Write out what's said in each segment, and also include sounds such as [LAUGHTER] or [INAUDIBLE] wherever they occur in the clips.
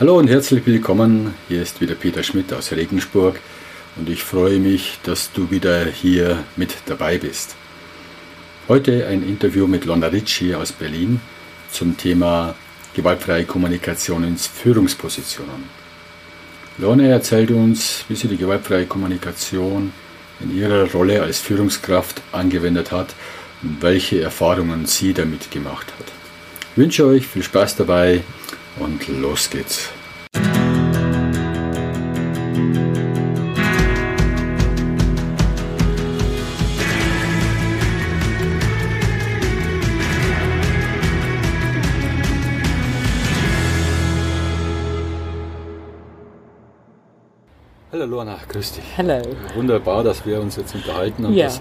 Hallo und herzlich willkommen. Hier ist wieder Peter Schmidt aus Regensburg und ich freue mich, dass du wieder hier mit dabei bist. Heute ein Interview mit Lonna Ricci aus Berlin zum Thema gewaltfreie Kommunikation in Führungspositionen. Lorne erzählt uns, wie sie die gewaltfreie Kommunikation in ihrer Rolle als Führungskraft angewendet hat und welche Erfahrungen sie damit gemacht hat. Ich wünsche euch viel Spaß dabei und los geht's. Hallo Lorna, grüß dich. Hallo. Wunderbar, dass wir uns jetzt unterhalten und Ja. dass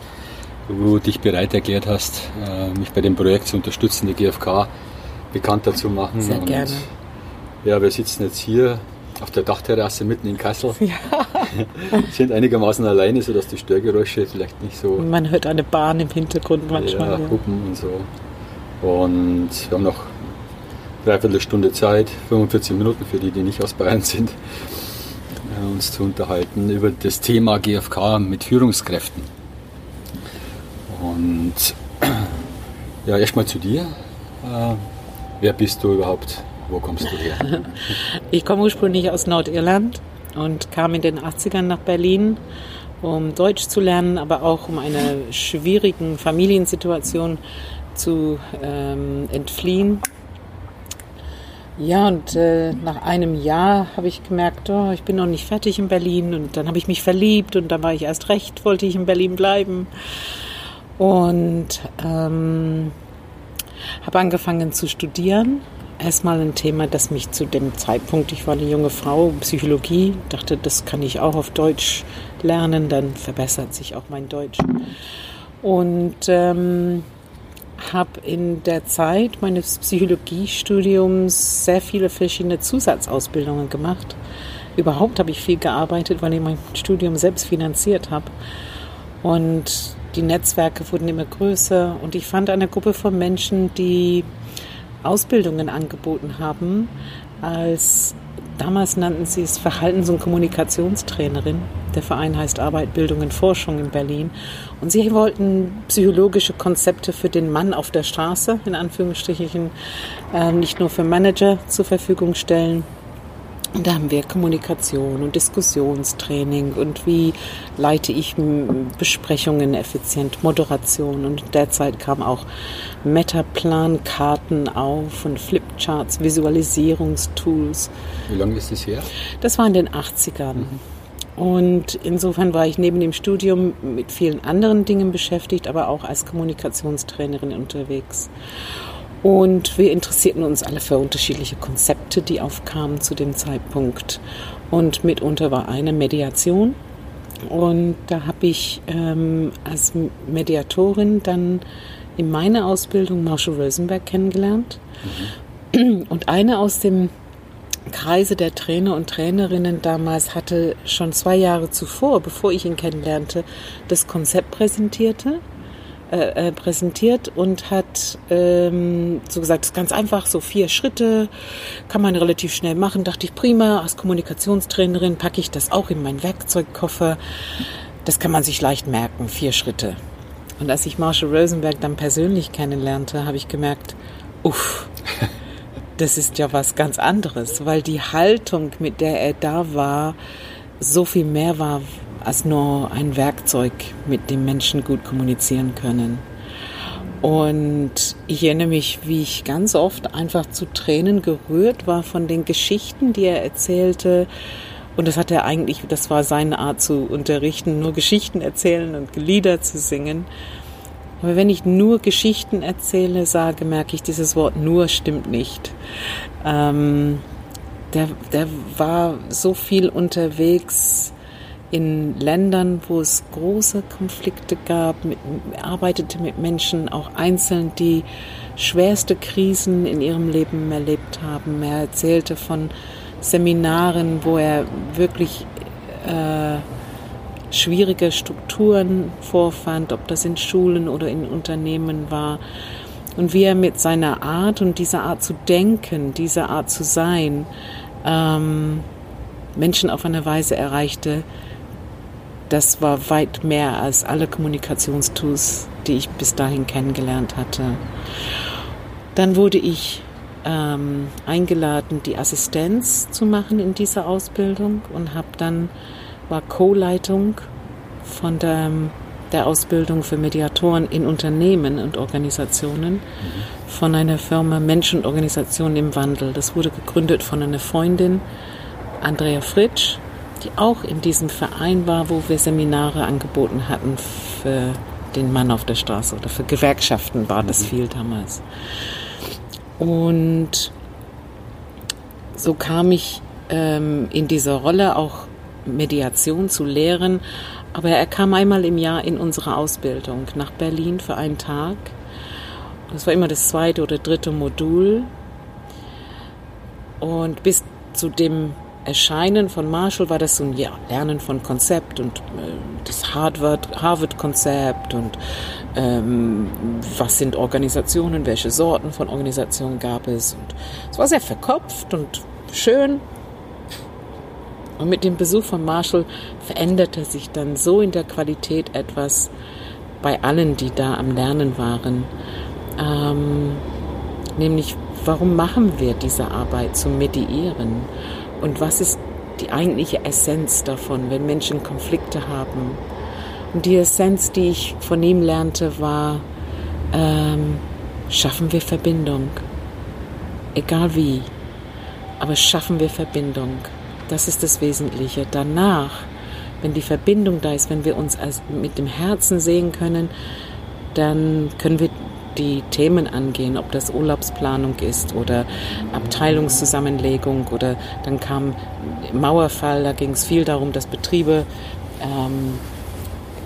du dich bereit erklärt hast, äh, mich bei dem Projekt zu unterstützen, die GfK bekannter zu machen. Sehr und gerne. Ja, wir sitzen jetzt hier auf der Dachterrasse mitten in Kassel. Ja. [LAUGHS] Sind einigermaßen alleine, sodass die Störgeräusche vielleicht nicht so Man hört eine Bahn im Hintergrund manchmal. ja, Ja, Hupen und so. Und wir haben noch dreiviertel Stunde Zeit, 45 Minuten für die, die nicht aus Bayern sind, äh, uns zu unterhalten über das Thema GfK mit Führungskräften. Und [CLEARS THROAT] ja, erstmal zu dir. Äh, wer bist du überhaupt? Wo kommst du her? [LAUGHS] Ich komme ursprünglich aus Nordirland und kam in den 80ern nach Berlin, um Deutsch zu lernen, aber auch um einer schwierigen Familiensituation zu ähm, entfliehen. Ja, und äh, nach einem Jahr habe ich gemerkt, oh, ich bin noch nicht fertig in Berlin. Und dann habe ich mich verliebt und dann war ich erst recht, wollte ich in Berlin bleiben. Und ähm, habe angefangen zu studieren. Erstmal ein Thema, das mich zu dem Zeitpunkt, ich war eine junge Frau, Psychologie, dachte, das kann ich auch auf Deutsch lernen, dann verbessert sich auch mein Deutsch. Und ähm, habe in der Zeit meines Psychologiestudiums sehr viele verschiedene Zusatzausbildungen gemacht. Überhaupt habe ich viel gearbeitet, weil ich mein Studium selbst finanziert habe. Und die Netzwerke wurden immer größer und ich fand eine Gruppe von Menschen, die Ausbildungen angeboten haben, als damals nannten sie es Verhaltens- und Kommunikationstrainerin. Der Verein heißt Arbeit, Bildung und Forschung in Berlin. Und sie wollten psychologische Konzepte für den Mann auf der Straße, in Anführungsstrichen, äh, nicht nur für Manager zur Verfügung stellen, und da haben wir Kommunikation und Diskussionstraining und wie leite ich Besprechungen effizient, Moderation. Und derzeit kam auch Metaplan-Karten auf und Flipcharts, Visualisierungstools. Wie lange ist das her? Das war in den 80ern. Und insofern war ich neben dem Studium mit vielen anderen Dingen beschäftigt, aber auch als Kommunikationstrainerin unterwegs. Und wir interessierten uns alle für unterschiedliche Konzepte, die aufkamen zu dem Zeitpunkt. Und mitunter war eine Mediation. Und da habe ich ähm, als Mediatorin dann in meiner Ausbildung Marshall Rosenberg kennengelernt. Und eine aus dem Kreise der Trainer und Trainerinnen damals hatte schon zwei Jahre zuvor, bevor ich ihn kennenlernte, das Konzept präsentierte äh, präsentiert und hat ähm, so gesagt, das ist ganz einfach, so vier Schritte kann man relativ schnell machen. Dachte ich, prima, als Kommunikationstrainerin packe ich das auch in meinen Werkzeugkoffer. Das kann man sich leicht merken, vier Schritte. Und als ich Marshall Rosenberg dann persönlich kennenlernte, habe ich gemerkt, uff, [LAUGHS] das ist ja was ganz anderes, weil die Haltung, mit der er da war, so viel mehr war als nur ein Werkzeug, mit dem Menschen gut kommunizieren können. Und ich erinnere mich, wie ich ganz oft einfach zu Tränen gerührt war von den Geschichten, die er erzählte. Und das hat er eigentlich, das war seine Art zu unterrichten, nur Geschichten erzählen und Lieder zu singen. Aber wenn ich nur Geschichten erzähle, sage, merke ich, dieses Wort nur stimmt nicht. Ähm, der, der war so viel unterwegs in Ländern, wo es große Konflikte gab, mit, arbeitete mit Menschen, auch einzeln, die schwerste Krisen in ihrem Leben erlebt haben. Er erzählte von Seminaren, wo er wirklich äh, schwierige Strukturen vorfand, ob das in Schulen oder in Unternehmen war. Und wie er mit seiner Art und dieser Art zu denken, dieser Art zu sein, ähm, Menschen auf eine Weise erreichte, das war weit mehr als alle Kommunikationstools, die ich bis dahin kennengelernt hatte. Dann wurde ich ähm, eingeladen, die Assistenz zu machen in dieser Ausbildung und habe dann war Co-Leitung von der, der Ausbildung für Mediatoren in Unternehmen und Organisationen mhm. von einer Firma Menschen und Organisationen im Wandel. Das wurde gegründet von einer Freundin, Andrea Fritsch, die auch in diesem Verein war, wo wir Seminare angeboten hatten für den Mann auf der Straße oder für Gewerkschaften war das mhm. viel damals. Und so kam ich ähm, in dieser Rolle auch Mediation zu lehren. Aber er kam einmal im Jahr in unsere Ausbildung nach Berlin für einen Tag. Das war immer das zweite oder dritte Modul. Und bis zu dem Erscheinen von Marshall war das so ein ja, Lernen von Konzept und äh, das Harvard-Konzept und ähm, was sind Organisationen, welche Sorten von Organisationen gab es. Und es war sehr verkopft und schön. Und mit dem Besuch von Marshall veränderte sich dann so in der Qualität etwas bei allen, die da am Lernen waren. Ähm, nämlich, warum machen wir diese Arbeit zu mediieren? Und was ist die eigentliche Essenz davon, wenn Menschen Konflikte haben? Und die Essenz, die ich von ihm lernte, war, ähm, schaffen wir Verbindung. Egal wie, aber schaffen wir Verbindung. Das ist das Wesentliche. Danach, wenn die Verbindung da ist, wenn wir uns als, mit dem Herzen sehen können, dann können wir die Themen angehen, ob das Urlaubsplanung ist oder Abteilungszusammenlegung oder dann kam Mauerfall, da ging es viel darum, dass Betriebe ähm,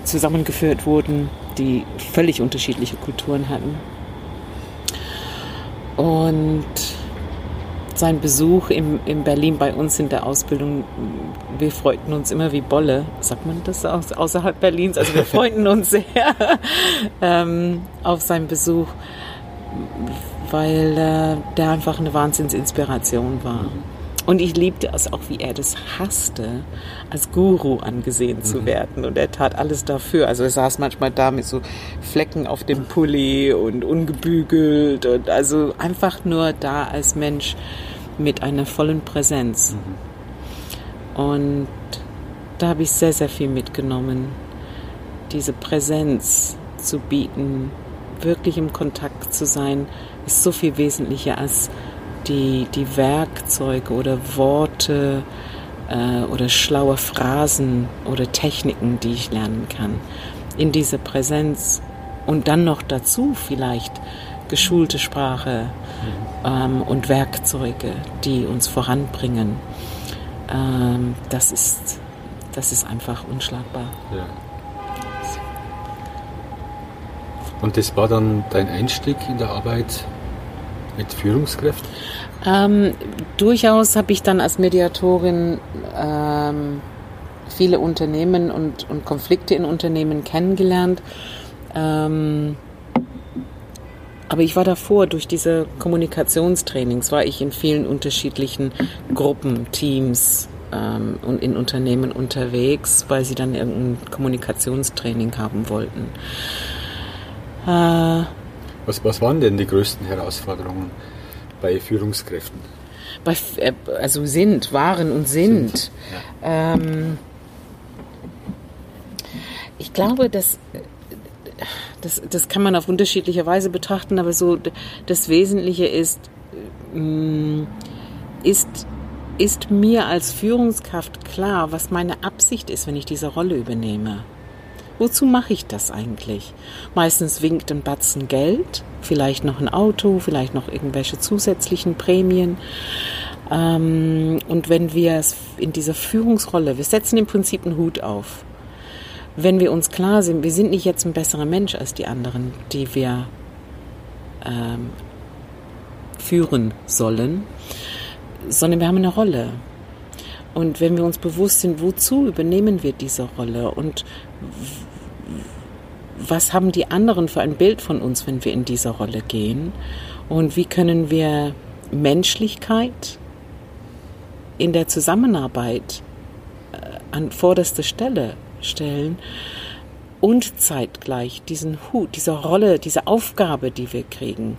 zusammengeführt wurden, die völlig unterschiedliche Kulturen hatten. Und sein Besuch im, in Berlin bei uns in der Ausbildung, wir freuten uns immer wie Bolle. Sagt man das aus, außerhalb Berlins? Also wir freuten uns sehr [LAUGHS] ähm, auf seinen Besuch, weil äh, der einfach eine Wahnsinnsinspiration war. Und ich liebte es auch, wie er das hasste, als Guru angesehen zu mhm. werden. Und er tat alles dafür. Also er saß manchmal da mit so Flecken auf dem Pulli und ungebügelt und also einfach nur da als Mensch mit einer vollen Präsenz. Mhm. Und da habe ich sehr, sehr viel mitgenommen. Diese Präsenz zu bieten, wirklich im Kontakt zu sein, ist so viel wesentlicher als die, die Werkzeuge oder Worte äh, oder schlaue Phrasen oder Techniken, die ich lernen kann. In dieser Präsenz und dann noch dazu vielleicht geschulte Sprache ähm, und Werkzeuge, die uns voranbringen. Ähm, das, ist, das ist einfach unschlagbar. Ja. Und das war dann dein Einstieg in der Arbeit mit Führungskräften? Ähm, durchaus habe ich dann als Mediatorin ähm, viele Unternehmen und, und Konflikte in Unternehmen kennengelernt. Ähm, aber ich war davor, durch diese Kommunikationstrainings, war ich in vielen unterschiedlichen Gruppen, Teams ähm, und in Unternehmen unterwegs, weil sie dann irgendein Kommunikationstraining haben wollten. Äh, was, was waren denn die größten Herausforderungen bei Führungskräften? Bei, äh, also sind, waren und sind. sind ja. ähm, ich glaube, dass das, das kann man auf unterschiedliche Weise betrachten, aber so das Wesentliche ist, mm, ist, ist mir als Führungskraft klar, was meine Absicht ist, wenn ich diese Rolle übernehme. Wozu mache ich das eigentlich? Meistens winkt ein Batzen Geld, vielleicht noch ein Auto, vielleicht noch irgendwelche zusätzlichen Prämien. Ähm, und wenn wir in dieser Führungsrolle, wir setzen im Prinzip einen Hut auf wenn wir uns klar sind, wir sind nicht jetzt ein besserer Mensch als die anderen, die wir ähm, führen sollen, sondern wir haben eine Rolle. Und wenn wir uns bewusst sind, wozu übernehmen wir diese Rolle und was haben die anderen für ein Bild von uns, wenn wir in diese Rolle gehen und wie können wir Menschlichkeit in der Zusammenarbeit äh, an vorderste Stelle stellen und zeitgleich diesen Hut, diese Rolle, diese Aufgabe, die wir kriegen,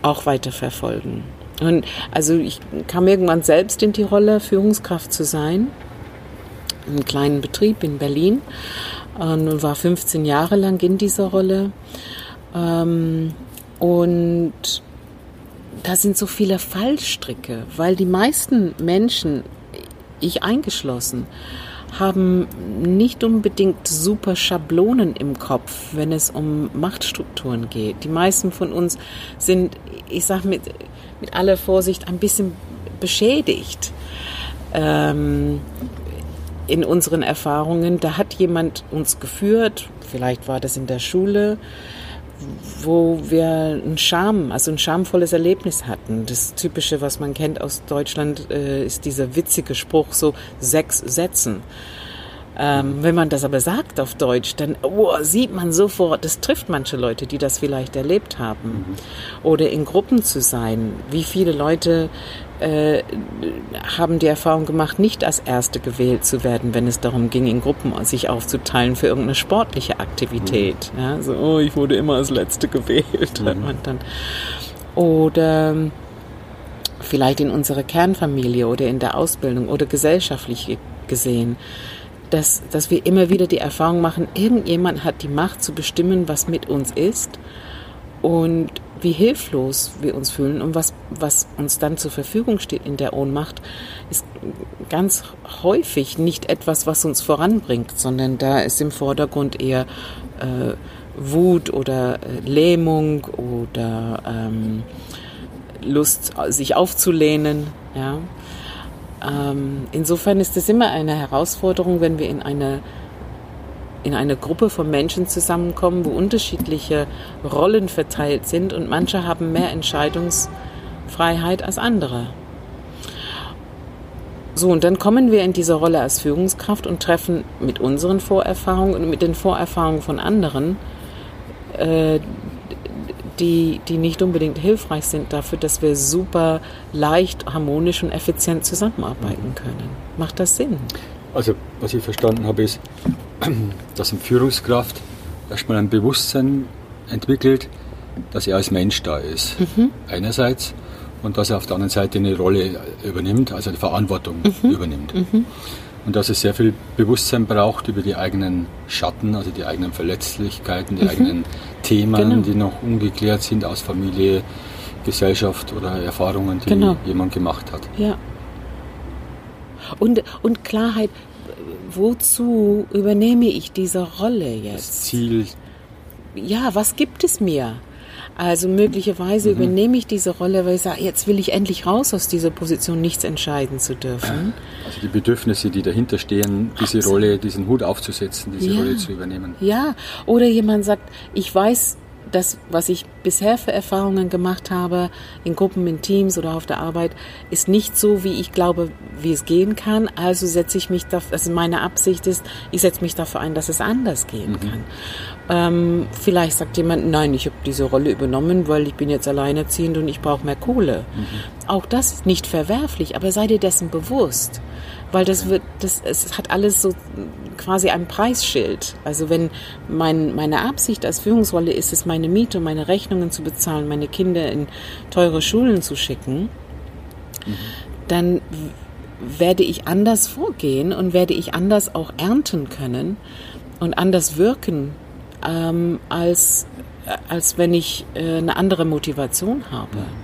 auch weiter verfolgen. Und also ich kam irgendwann selbst in die Rolle, Führungskraft zu sein, einen kleinen Betrieb in Berlin und war 15 Jahre lang in dieser Rolle. Ähm, und da sind so viele Fallstricke, weil die meisten Menschen, ich eingeschlossen, haben nicht unbedingt super Schablonen im Kopf, wenn es um Machtstrukturen geht. Die meisten von uns sind, ich sage mit, mit aller Vorsicht, ein bisschen beschädigt ähm, in unseren Erfahrungen. Da hat jemand uns geführt, vielleicht war das in der Schule, wo wir ein Scham, also ein schamvolles Erlebnis hatten. Das Typische, was man kennt aus Deutschland, äh, ist dieser witzige Spruch, so sechs Sätzen. Ähm, wenn man das aber sagt auf Deutsch, dann oh, sieht man sofort, das trifft manche Leute, die das vielleicht erlebt haben. Mhm. Oder in Gruppen zu sein. Wie viele Leute äh, haben die Erfahrung gemacht, nicht als Erste gewählt zu werden, wenn es darum ging, in Gruppen sich aufzuteilen für irgendeine sportliche Aktivität. Mhm. Ja, so, oh, ich wurde immer als Letzte gewählt. Mhm. Und dann, oder vielleicht in unserer Kernfamilie oder in der Ausbildung oder gesellschaftlich gesehen dass, dass wir immer wieder die Erfahrung machen, irgendjemand hat die Macht zu bestimmen, was mit uns ist und wie hilflos wir uns fühlen und was, was uns dann zur Verfügung steht in der Ohnmacht, ist ganz häufig nicht etwas, was uns voranbringt, sondern da ist im Vordergrund eher äh, Wut oder äh, Lähmung oder ähm, Lust, sich aufzulehnen. Ja? Ähm, insofern ist es immer eine Herausforderung, wenn wir in eine in eine Gruppe von Menschen zusammenkommen, wo unterschiedliche Rollen verteilt sind und manche haben mehr Entscheidungsfreiheit als andere. So, und dann kommen wir in diese Rolle als Führungskraft und treffen mit unseren Vorerfahrungen und mit den Vorerfahrungen von anderen äh, die, die nicht unbedingt hilfreich sind dafür, dass wir super leicht, harmonisch und effizient zusammenarbeiten können. Macht das Sinn? Also, was ich verstanden habe, ist, [CLEARS THROAT] dass eine Führungskraft erstmal ein Bewusstsein entwickelt, dass er als Mensch da ist. Mhm. Einerseits. Und dass er auf der anderen Seite eine Rolle übernimmt, also eine Verantwortung mhm. übernimmt. Mhm und dass es sehr viel Bewusstsein braucht über die eigenen Schatten, also die eigenen Verletzlichkeiten, die mhm. eigenen Themen, genau. die noch ungeklärt sind aus Familie, Gesellschaft oder Erfahrungen, die genau. jemand gemacht hat. Ja. Und, und Klarheit, wozu übernehme ich diese Rolle jetzt? Das Ziel. Ja, was gibt es mir? Also möglicherweise mhm. übernehme ich diese Rolle, weil ich sage, jetzt will ich endlich raus aus dieser Position, nichts entscheiden zu dürfen. Also die Bedürfnisse, die dahinter stehen, diese Absolut. Rolle, diesen Hut aufzusetzen, diese ja. Rolle zu übernehmen. Ja, oder jemand sagt, ich weiß, das, was ich bisher für Erfahrungen gemacht habe, in Gruppen, in Teams oder auf der Arbeit, ist nicht so, wie ich glaube, wie es gehen kann. Also setze ich mich dafür, also meine Absicht ist, ich setze mich dafür ein, dass es anders gehen mhm. kann. Ähm, vielleicht sagt jemand, nein, ich habe diese Rolle übernommen, weil ich bin jetzt alleinerziehend und ich brauche mehr Kohle. Mhm. Auch das ist nicht verwerflich, aber sei dir dessen bewusst weil das wird, das, es hat alles so quasi ein Preisschild. Also wenn mein, meine Absicht als Führungsrolle ist es, meine Miete, meine Rechnungen zu bezahlen, meine Kinder in teure Schulen zu schicken, mhm. dann werde ich anders vorgehen und werde ich anders auch ernten können und anders wirken, ähm, als, als wenn ich äh, eine andere Motivation habe. Mhm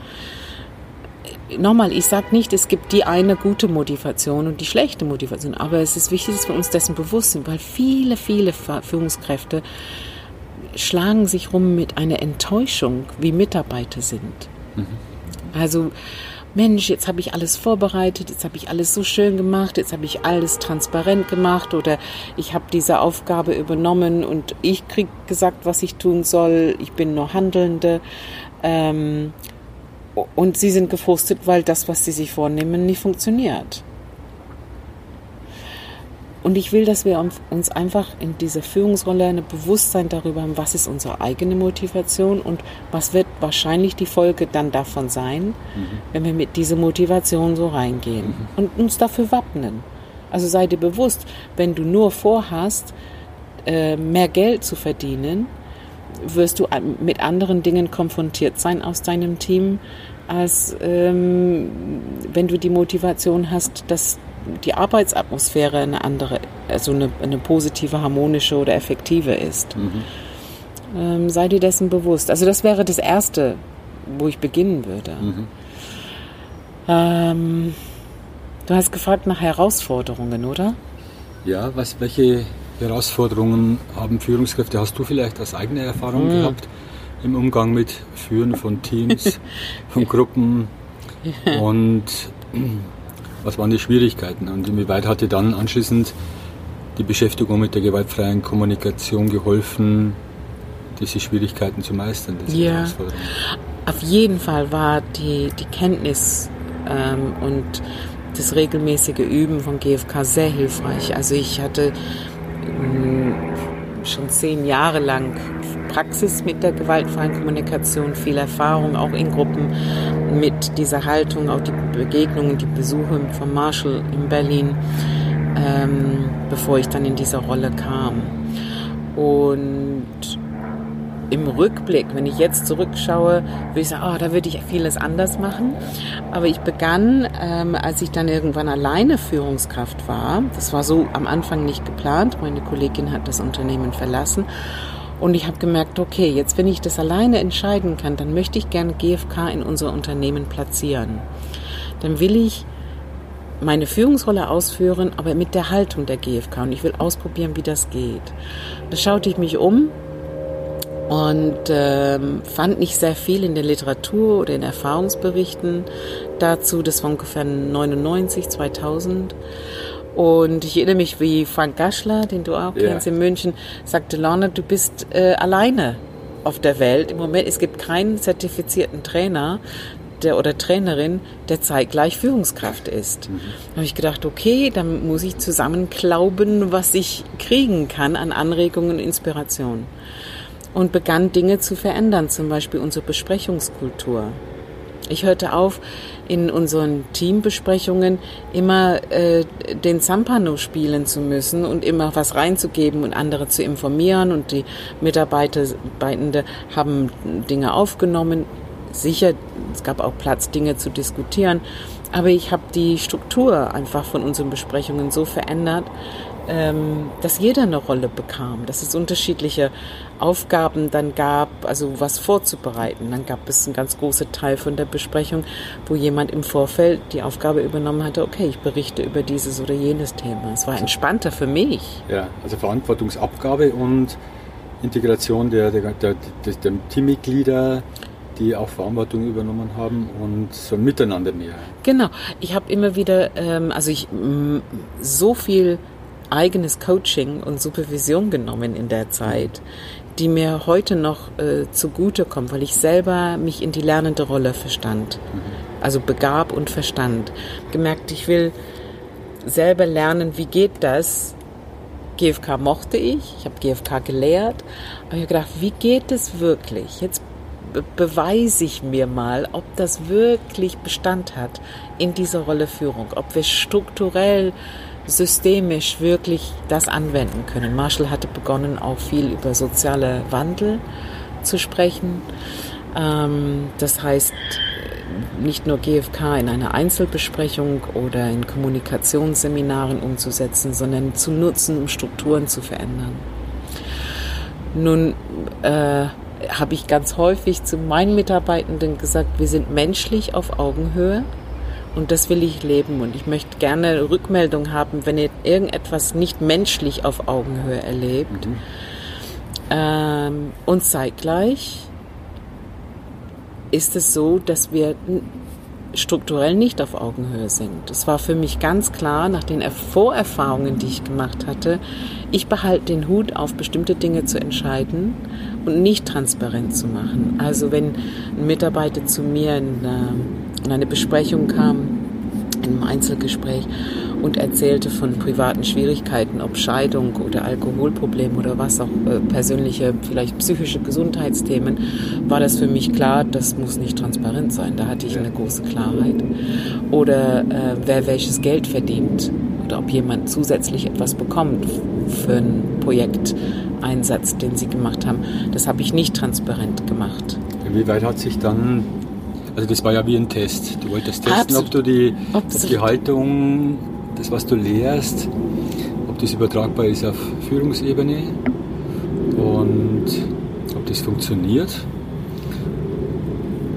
nochmal, ich sage nicht, es gibt die eine gute Motivation und die schlechte Motivation, aber es ist wichtig, dass wir uns dessen bewusst sind, weil viele, viele Führungskräfte schlagen sich rum mit einer Enttäuschung, wie Mitarbeiter sind. Mhm. Also, Mensch, jetzt habe ich alles vorbereitet, jetzt habe ich alles so schön gemacht, jetzt habe ich alles transparent gemacht oder ich habe diese Aufgabe übernommen und ich kriege gesagt, was ich tun soll, ich bin nur Handelnde. Ähm, und sie sind gefrustet, weil das, was sie sich vornehmen, nicht funktioniert. Und ich will, dass wir uns einfach in dieser Führungsrolle ein Bewusstsein darüber haben, was ist unsere eigene Motivation und was wird wahrscheinlich die Folge dann davon sein, mhm. wenn wir mit dieser Motivation so reingehen mhm. und uns dafür wappnen. Also sei dir bewusst, wenn du nur vorhast, äh, mehr Geld zu verdienen, wirst du mit anderen Dingen konfrontiert sein aus deinem Team, als ähm, wenn du die Motivation hast, dass die Arbeitsatmosphäre eine andere, also eine, eine positive, harmonische oder effektive ist. Mhm. Ähm, sei dir dessen bewusst. Also das wäre das Erste, wo ich beginnen würde. Mhm. Ähm, du hast gefragt nach Herausforderungen, oder? Ja, was, welche Herausforderungen haben Führungskräfte? Hast du vielleicht aus eigener Erfahrung mhm. gehabt im Umgang mit Führen von Teams, [LAUGHS] von Gruppen? Und was waren die Schwierigkeiten und inwieweit hat dir dann anschließend die Beschäftigung mit der gewaltfreien Kommunikation geholfen, diese Schwierigkeiten zu meistern? ja, auf jeden Fall war die, die Kenntnis ähm, und das regelmäßige Üben von GFK sehr hilfreich. Also ich hatte schon zehn Jahre lang Praxis mit der gewaltfreien Kommunikation, viel Erfahrung auch in Gruppen mit dieser Haltung, auch die Begegnungen, die Besuche von Marshall in Berlin, ähm, bevor ich dann in diese Rolle kam. Und im Rückblick, wenn ich jetzt zurückschaue, würde ich sagen, oh, da würde ich vieles anders machen. Aber ich begann, ähm, als ich dann irgendwann alleine Führungskraft war, das war so am Anfang nicht geplant, meine Kollegin hat das Unternehmen verlassen und ich habe gemerkt, okay, jetzt wenn ich das alleine entscheiden kann, dann möchte ich gerne GFK in unser Unternehmen platzieren. Dann will ich meine Führungsrolle ausführen, aber mit der Haltung der GFK. Und ich will ausprobieren, wie das geht. Da schaute ich mich um und ähm, fand nicht sehr viel in der Literatur oder in Erfahrungsberichten dazu. Das war ungefähr 99, 2000. Und ich erinnere mich, wie Frank Gaschler, den du auch kennst in München, sagte, Lorna, du bist äh, alleine auf der Welt. Im Moment, es gibt keinen zertifizierten Trainer der, oder Trainerin, der zeitgleich Führungskraft ist. Mhm. Da habe ich gedacht, okay, dann muss ich zusammen glauben, was ich kriegen kann an Anregungen und Inspiration. Und begann Dinge zu verändern, zum Beispiel unsere Besprechungskultur. Ich hörte auf, in unseren Teambesprechungen immer äh, den Zampano spielen zu müssen und immer was reinzugeben und andere zu informieren. Und die Mitarbeitende haben Dinge aufgenommen. Sicher, es gab auch Platz, Dinge zu diskutieren. Aber ich habe die Struktur einfach von unseren Besprechungen so verändert, ähm, dass jeder eine Rolle bekam, dass es unterschiedliche Aufgaben dann gab, also was vorzubereiten. Dann gab es einen ganz großen Teil von der Besprechung, wo jemand im Vorfeld die Aufgabe übernommen hatte, okay, ich berichte über dieses oder jenes Thema. Es war entspannter für mich. Ja, also Verantwortungsabgabe und Integration der, der, der, der, der Teammitglieder, die auch Verantwortung übernommen haben und so ein Miteinander mehr. Genau. Ich habe immer wieder, ähm, also ich so viel eigenes Coaching und Supervision genommen in der Zeit, die mir heute noch äh, zugutekommt, weil ich selber mich in die lernende Rolle verstand. Mhm. Also begab und verstand. Gemerkt, ich will selber lernen, wie geht das? GFK mochte ich, ich habe GFK gelehrt, aber ich habe gedacht, wie geht es wirklich? Jetzt beweise ich mir mal, ob das wirklich Bestand hat in dieser Rolle Führung, ob wir strukturell systemisch wirklich das anwenden können. Marshall hatte begonnen, auch viel über soziale Wandel zu sprechen. Ähm, das heißt, nicht nur GFK in einer Einzelbesprechung oder in Kommunikationsseminaren umzusetzen, sondern zu nutzen, um Strukturen zu verändern. Nun äh, habe ich ganz häufig zu meinen Mitarbeitenden gesagt, wir sind menschlich auf Augenhöhe und das will ich leben und ich möchte gerne Rückmeldung haben, wenn ihr irgendetwas nicht menschlich auf Augenhöhe erlebt. Mhm. Ähm, und zeitgleich ist es so, dass wir strukturell nicht auf Augenhöhe sind. Es war für mich ganz klar, nach den Vorerfahrungen, die ich gemacht hatte, ich behalte den Hut auf, bestimmte Dinge zu entscheiden und nicht transparent zu machen. Also wenn ein Mitarbeiter zu mir in, in eine Besprechung kam, in einem Einzelgespräch und erzählte von privaten Schwierigkeiten, ob Scheidung oder Alkoholproblem oder was auch äh, persönliche, vielleicht psychische Gesundheitsthemen, war das für mich klar, das muss nicht transparent sein. Da hatte ich eine große Klarheit. Oder äh, wer welches Geld verdient oder ob jemand zusätzlich etwas bekommt für ein Projekteinsatz, den sie gemacht haben. Das habe ich nicht transparent gemacht. Wie weit hat sich dann, also das war ja wie ein Test. Du wolltest testen, Absolut. ob du die, ob die Haltung, das was du lehrst, ob das übertragbar ist auf Führungsebene und ob das funktioniert.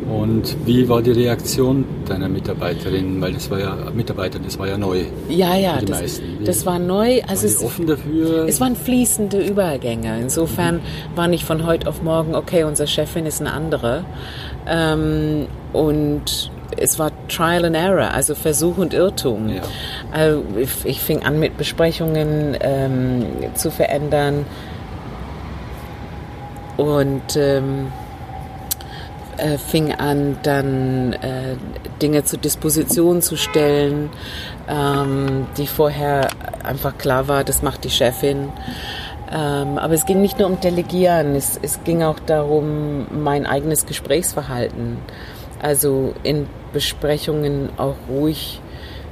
Und wie war die Reaktion deiner Mitarbeiterin? Weil das war ja Mitarbeiter, das war ja neu. Ja, ja, die das, meisten. das war neu. Also waren es, offen dafür? Es waren fließende Übergänge. Insofern mhm. war nicht von heute auf morgen, okay, unsere Chefin ist eine andere. Ähm, und es war Trial and Error, also Versuch und Irrtum. Ja. Also ich, ich, fing an mit Besprechungen ähm, zu verändern und ähm, äh, fing an, dann äh, Dinge zur Disposition zu stellen, ähm, die vorher einfach klar war, das macht die Chefin. Ähm, aber es ging nicht nur um Delegieren, es, es ging auch darum, mein eigenes Gesprächsverhalten. Also in Besprechungen auch ruhig,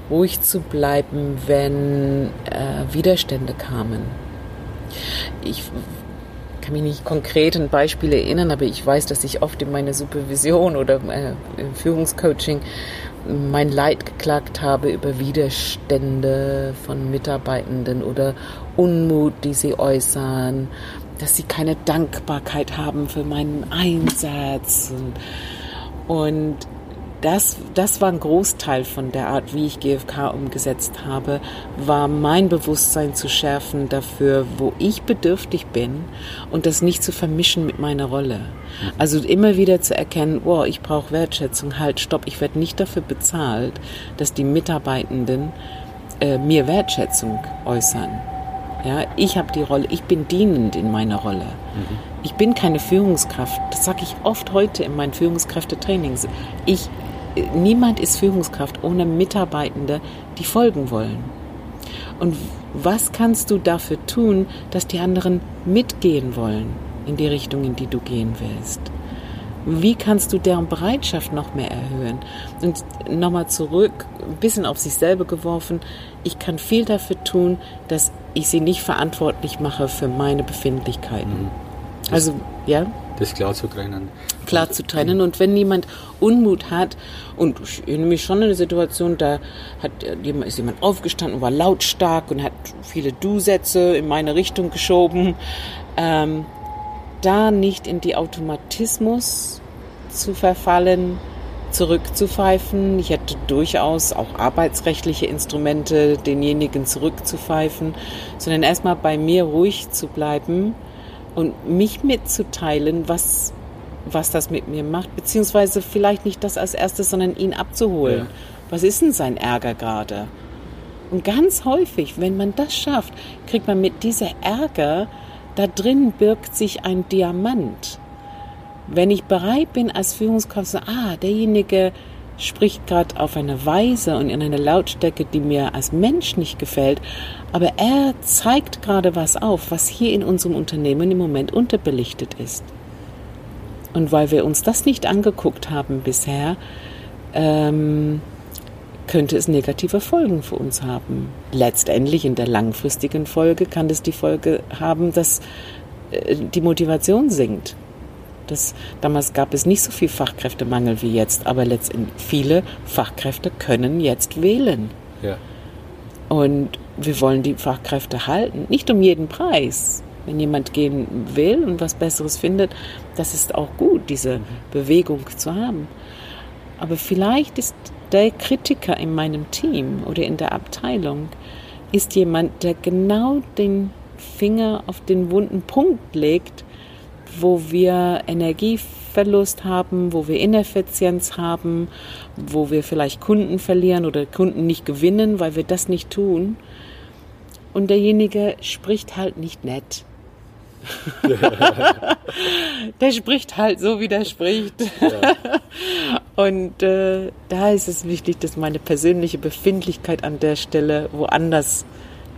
ruhig zu bleiben, wenn äh, Widerstände kamen. Ich kann mich nicht konkret an Beispiele erinnern, aber ich weiß, dass ich oft in meiner Supervision oder äh, im Führungscoaching mein Leid geklagt habe über Widerstände von Mitarbeitenden oder Unmut, die sie äußern, dass sie keine Dankbarkeit haben für meinen Einsatz. Und, das, das war ein Großteil von der Art, wie ich GFK umgesetzt habe, war mein Bewusstsein zu schärfen dafür, wo ich bedürftig bin und das nicht zu vermischen mit meiner Rolle. Also immer wieder zu erkennen, wow, ich brauche Wertschätzung, halt, stopp, ich werde nicht dafür bezahlt, dass die Mitarbeitenden äh, mir Wertschätzung äußern. Ja, ich habe die Rolle, ich bin dienend in meiner Rolle. Mhm. Ich bin keine Führungskraft. Das sage ich oft heute in meinen Führungskräftetrainings. Ich niemand ist Führungskraft ohne Mitarbeitende, die folgen wollen. Und was kannst du dafür tun, dass die anderen mitgehen wollen in die Richtung, in die du gehen willst? Wie kannst du deren Bereitschaft noch mehr erhöhen? Und nochmal zurück, ein bisschen auf sich selber geworfen. Ich kann viel dafür tun, dass ich sie nicht verantwortlich mache für meine Befindlichkeiten. Mhm. Also, ja? Das klar zu trennen. Klar zu trennen. Und wenn jemand Unmut hat, und ich erinnere mich schon an eine Situation, da hat, ist jemand aufgestanden, war lautstark und hat viele Du-Sätze in meine Richtung geschoben, ähm, da nicht in die Automatismus zu verfallen, zurückzupfeifen. Ich hätte durchaus auch arbeitsrechtliche Instrumente, denjenigen zurückzupfeifen, sondern erstmal bei mir ruhig zu bleiben und mich mitzuteilen, was, was das mit mir macht, beziehungsweise vielleicht nicht das als erstes, sondern ihn abzuholen. Ja. Was ist denn sein Ärger gerade? Und ganz häufig, wenn man das schafft, kriegt man mit dieser Ärger, da drin birgt sich ein Diamant. Wenn ich bereit bin als Führungskraft, so, ah, derjenige spricht gerade auf eine Weise und in einer Lautstärke, die mir als Mensch nicht gefällt, aber er zeigt gerade was auf, was hier in unserem Unternehmen im Moment unterbelichtet ist. Und weil wir uns das nicht angeguckt haben bisher, ähm, könnte es negative Folgen für uns haben. Letztendlich in der langfristigen Folge kann es die Folge haben, dass äh, die Motivation sinkt. Das, damals gab es nicht so viel Fachkräftemangel wie jetzt, aber letztendlich viele Fachkräfte können jetzt wählen. Ja. Und wir wollen die Fachkräfte halten, nicht um jeden Preis. Wenn jemand gehen will und was Besseres findet, das ist auch gut, diese mhm. Bewegung zu haben. Aber vielleicht ist der Kritiker in meinem Team oder in der Abteilung ist jemand, der genau den Finger auf den wunden Punkt legt, wo wir Energieverlust haben, wo wir Ineffizienz haben, wo wir vielleicht Kunden verlieren oder Kunden nicht gewinnen, weil wir das nicht tun. Und derjenige spricht halt nicht nett. [LAUGHS] der spricht halt so, wie der spricht. Ja. Und äh, da ist es wichtig, dass meine persönliche Befindlichkeit an der Stelle woanders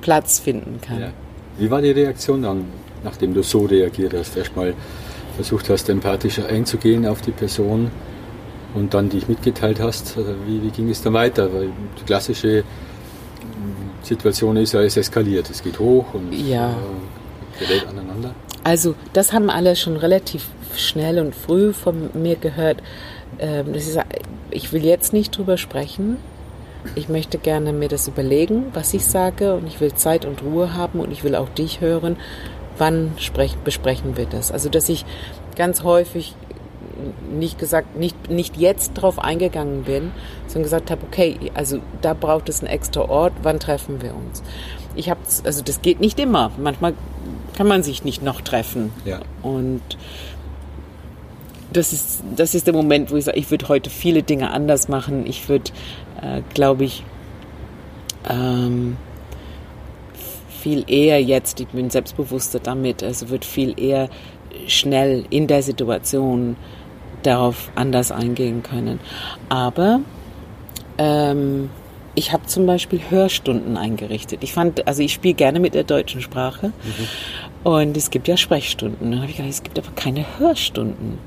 Platz finden kann. Ja. Wie war die Reaktion dann, nachdem du so reagiert hast? Erstmal versucht hast, empathischer einzugehen auf die Person und dann dich mitgeteilt hast. Wie, wie ging es dann weiter? Weil die klassische Situation ist ja, es eskaliert, es geht hoch und ja. äh, gerät aneinander. Also das haben alle schon relativ schnell und früh von mir gehört. Ähm, ist, ich will jetzt nicht drüber sprechen. Ich möchte gerne mir das überlegen, was ich sage und ich will Zeit und Ruhe haben und ich will auch dich hören. Wann sprech, besprechen wir das? Also dass ich ganz häufig nicht gesagt, nicht, nicht jetzt drauf eingegangen bin, sondern gesagt habe, okay, also da braucht es einen extra Ort, wann treffen wir uns? Ich habe, also das geht nicht immer. Manchmal kann man sich nicht noch treffen. Ja. Und das ist, das ist der Moment, wo ich sage, ich würde heute viele Dinge anders machen. Ich würde, äh, glaube ich, ähm, viel eher jetzt, ich bin selbstbewusster damit, also wird viel eher schnell in der Situation darauf anders eingehen können. Aber ähm, ich habe zum Beispiel Hörstunden eingerichtet. Ich fand, also ich spiele gerne mit der deutschen Sprache mhm. und es gibt ja Sprechstunden. Dann habe ich gedacht, es gibt aber keine Hörstunden.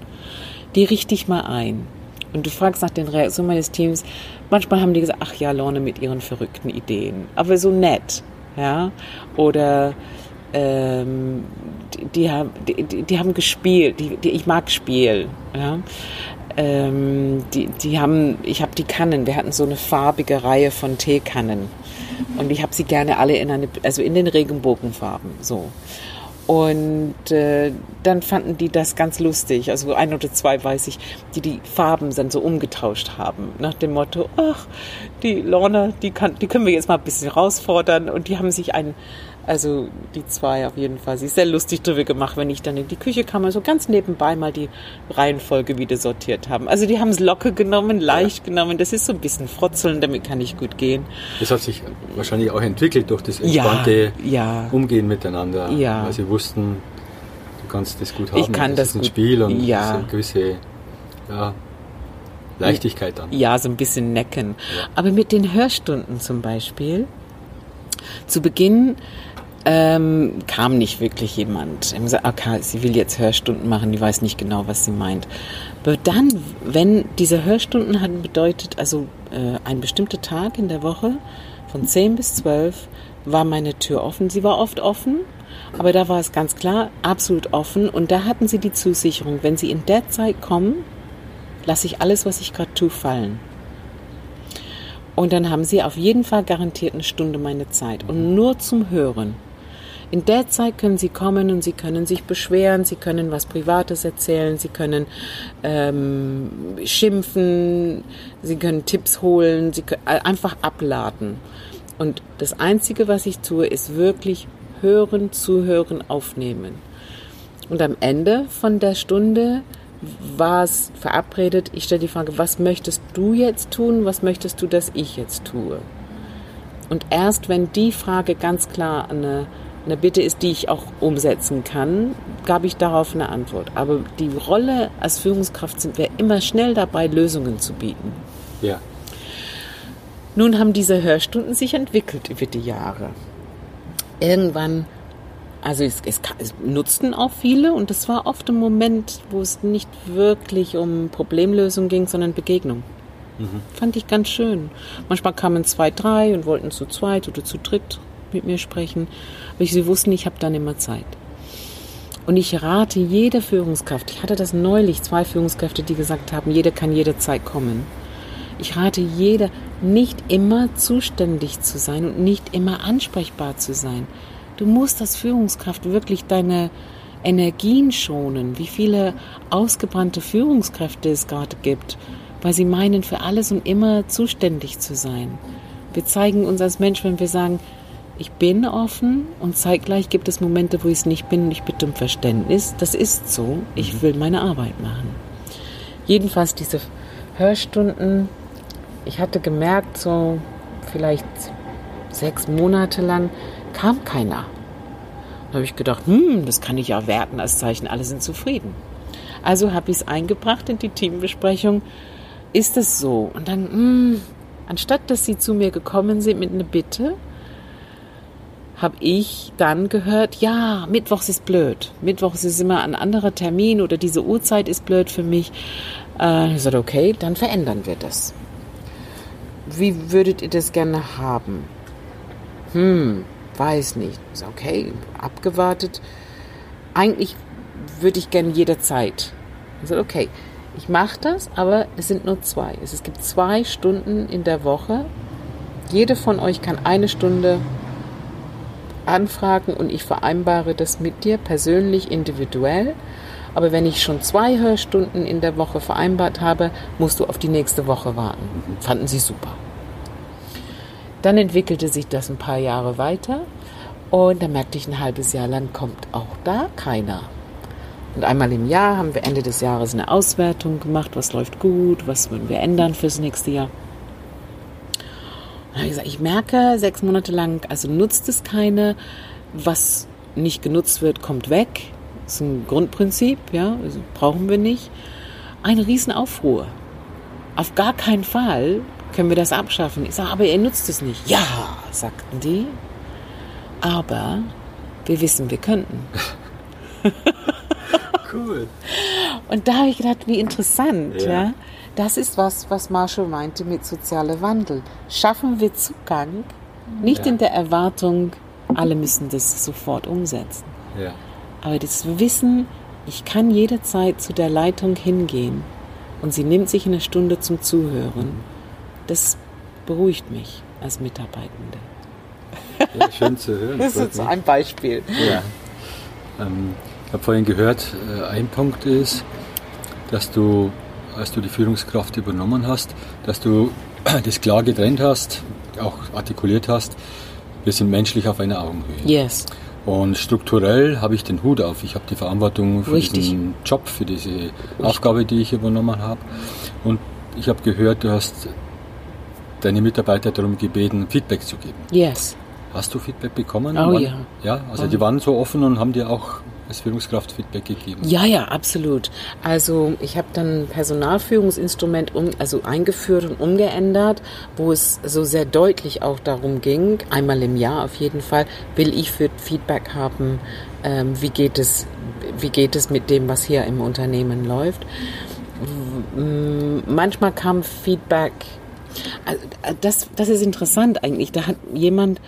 Die richte ich mal ein. Und du fragst nach den Reaktionen meines Teams. Manchmal haben die gesagt, ach ja, Lorne mit ihren verrückten Ideen. Aber so nett, ja. Oder ähm, die, die, haben, die, die, haben gespielt, die, die, ich mag Spiel. Ja? Ähm, die, die haben, ich habe die Kannen, wir hatten so eine farbige Reihe von Teekannen und ich habe sie gerne alle in eine, also in den Regenbogenfarben, so. Und äh, dann fanden die das ganz lustig. Also ein oder zwei weiß ich, die die Farben dann so umgetauscht haben. Nach dem Motto, ach, die Lorna, die, kann, die können wir jetzt mal ein bisschen herausfordern. Und die haben sich ein, also die zwei auf jeden Fall. Sie ist sehr lustig drüber gemacht, wenn ich dann in die Küche kam, so ganz nebenbei mal die Reihenfolge wieder sortiert haben. Also die haben es locker genommen, leicht ja. genommen. Das ist so ein bisschen frotzeln, damit kann ich gut gehen. Das hat sich wahrscheinlich auch entwickelt durch das entspannte ja, ja. Umgehen miteinander. Ja. Weil sie wussten, du kannst das gut haben. Ich kann das, das ist ein gut. Spiel und ja. eine gewisse Leichtigkeit dann. Ja, so ein bisschen necken. Aber mit den Hörstunden zum Beispiel, zu Beginn ähm, kam nicht wirklich jemand. Ich habe gesagt, okay, sie will jetzt Hörstunden machen, die weiß nicht genau, was sie meint. Aber dann, wenn diese Hörstunden hatten bedeutet, also äh, ein bestimmter Tag in der Woche von 10 bis 12 war meine Tür offen. Sie war oft offen, aber da war es ganz klar, absolut offen. Und da hatten sie die Zusicherung, wenn sie in der Zeit kommen, lasse ich alles, was ich gerade tue, fallen. Und dann haben sie auf jeden Fall garantiert eine Stunde meine Zeit. Und nur zum Hören. In der Zeit können Sie kommen und Sie können sich beschweren, Sie können was Privates erzählen, Sie können ähm, schimpfen, Sie können Tipps holen, Sie können einfach abladen. Und das Einzige, was ich tue, ist wirklich hören, zuhören, aufnehmen. Und am Ende von der Stunde war es verabredet, ich stelle die Frage, was möchtest du jetzt tun, was möchtest du, dass ich jetzt tue? Und erst wenn die Frage ganz klar eine eine Bitte ist, die ich auch umsetzen kann, gab ich darauf eine Antwort. Aber die Rolle als Führungskraft sind wir immer schnell dabei, Lösungen zu bieten. Ja. Nun haben diese Hörstunden sich entwickelt über die Jahre. Irgendwann, also es, es, es nutzten auch viele und es war oft ein Moment, wo es nicht wirklich um Problemlösung ging, sondern Begegnung. Mhm. Fand ich ganz schön. Manchmal kamen zwei, drei und wollten zu zweit oder zu dritt mit mir sprechen, weil sie wussten, ich habe dann immer Zeit. Und ich rate jeder Führungskraft, ich hatte das neulich, zwei Führungskräfte, die gesagt haben, jeder kann jederzeit kommen. Ich rate jeder, nicht immer zuständig zu sein und nicht immer ansprechbar zu sein. Du musst als Führungskraft wirklich deine Energien schonen, wie viele ausgebrannte Führungskräfte es gerade gibt, weil sie meinen, für alles und immer zuständig zu sein. Wir zeigen uns als Mensch, wenn wir sagen, ich bin offen und zeitgleich gibt es Momente, wo ich es nicht bin und ich bitte um Verständnis. Das ist so. Ich mhm. will meine Arbeit machen. Jedenfalls diese Hörstunden, ich hatte gemerkt, so vielleicht sechs Monate lang kam keiner. Da habe ich gedacht, hm, das kann ich ja werten als Zeichen, alle sind zufrieden. Also habe ich es eingebracht in die Teambesprechung. ist es so? Und dann, hm, anstatt dass sie zu mir gekommen sind mit einer Bitte, habe ich dann gehört, ja, Mittwochs ist blöd. Mittwochs ist immer ein anderer Termin oder diese Uhrzeit ist blöd für mich. Äh, ich sagte, okay, dann verändern wir das. Wie würdet ihr das gerne haben? Hm, weiß nicht. Ist okay, abgewartet. Eigentlich würde ich gerne jederzeit. Ich sagte, okay, ich mache das, aber es sind nur zwei. Es gibt zwei Stunden in der Woche. Jede von euch kann eine Stunde anfragen und ich vereinbare das mit dir persönlich, individuell. Aber wenn ich schon zwei Hörstunden in der Woche vereinbart habe, musst du auf die nächste Woche warten. Fanden sie super. Dann entwickelte sich das ein paar Jahre weiter und dann merkte ich, ein halbes Jahr lang kommt auch da keiner. Und einmal im Jahr haben wir Ende des Jahres eine Auswertung gemacht, was läuft gut, was würden wir ändern fürs nächste Jahr. Und ich gesagt, ich merke sechs Monate lang, also nutzt es keine, was nicht genutzt wird, kommt weg. Das ist ein Grundprinzip, ja, also brauchen wir nicht. Eine Riesenaufruhr. Auf gar keinen Fall können wir das abschaffen. Ich sage, aber ihr nutzt es nicht. Ja, sagten die. Aber wir wissen, wir könnten. [LAUGHS] cool. Und da habe ich gedacht, wie interessant, ja. ja. Das ist was, was Marshall meinte mit sozialer Wandel. Schaffen wir Zugang, nicht ja. in der Erwartung, alle müssen das sofort umsetzen. Ja. Aber das Wissen, ich kann jederzeit zu der Leitung hingehen und sie nimmt sich eine Stunde zum Zuhören, das beruhigt mich als Mitarbeitende. Ja, schön zu hören. [LAUGHS] Das ist ein Beispiel. Ja. Ähm, ich habe vorhin gehört, äh, ein Punkt ist, dass du als du die Führungskraft übernommen hast, dass du [CLEARS THROAT] das klar getrennt hast, auch artikuliert hast, wir sind menschlich auf einer Augenhöhe. Yes. Und strukturell habe ich den Hut auf. Ich habe die Verantwortung für Richtig. diesen Job, für diese Richtig. Aufgabe, die ich übernommen habe. Und ich habe gehört, du hast deine Mitarbeiter darum gebeten, Feedback zu geben. Yes. Hast du Feedback bekommen? Oh ja. Ja, also oh. die waren so offen und haben dir auch als Führungskraft Feedback gegeben? Ja, ja, absolut. Also ich habe dann ein Personalführungsinstrument um, also eingeführt und umgeändert, wo es so sehr deutlich auch darum ging, einmal im Jahr auf jeden Fall, will ich für Feedback haben, ähm, wie geht es, wie geht es mit dem, was hier im Unternehmen läuft. Manchmal kam Feedback, also, das, das ist interessant eigentlich. Da hat jemand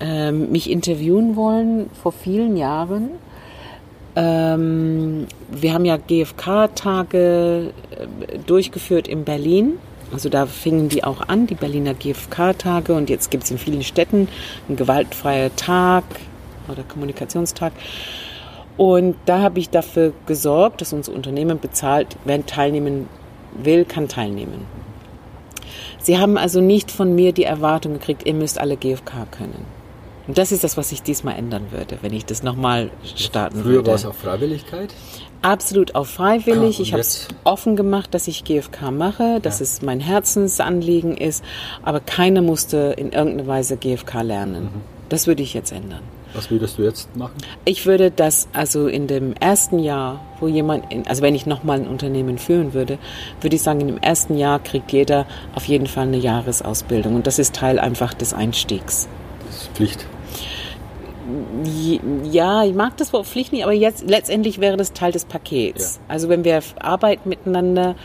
ähm, mich interviewen wollen vor vielen Jahren ähm, wir haben ja GfK-Tage äh, durchgeführt in Berlin. Also da fingen die auch an, die Berliner GfK-Tage. Und jetzt gibt es in vielen Städten einen gewaltfreien Tag oder Kommunikationstag. Und da habe ich dafür gesorgt, dass unser Unternehmen bezahlt, wer teilnehmen will, kann teilnehmen. Sie haben also nicht von mir die Erwartung gekriegt, ihr müsst alle GfK können. Und das ist das, was ich diesmal ändern würde, wenn ich das nochmal starten Früher würde. Früher war es auf Freiwilligkeit? Absolut auf freiwillig. Ah, ich habe es offen gemacht, dass ich GFK mache, dass ja. es mein Herzensanliegen ist, aber keiner musste in irgendeiner Weise GFK lernen. Mhm. Das würde ich jetzt ändern. Was würdest du jetzt machen? Ich würde das also in dem ersten Jahr, wo jemand, in, also wenn ich nochmal ein Unternehmen führen würde, würde ich sagen, in dem ersten Jahr kriegt jeder auf jeden Fall eine Jahresausbildung und das ist Teil einfach des Einstiegs. Das ist Pflicht. Ja, ich mag das Wort Pflicht nicht, aber jetzt letztendlich wäre das Teil des Pakets. Ja. Also wenn wir arbeiten miteinander,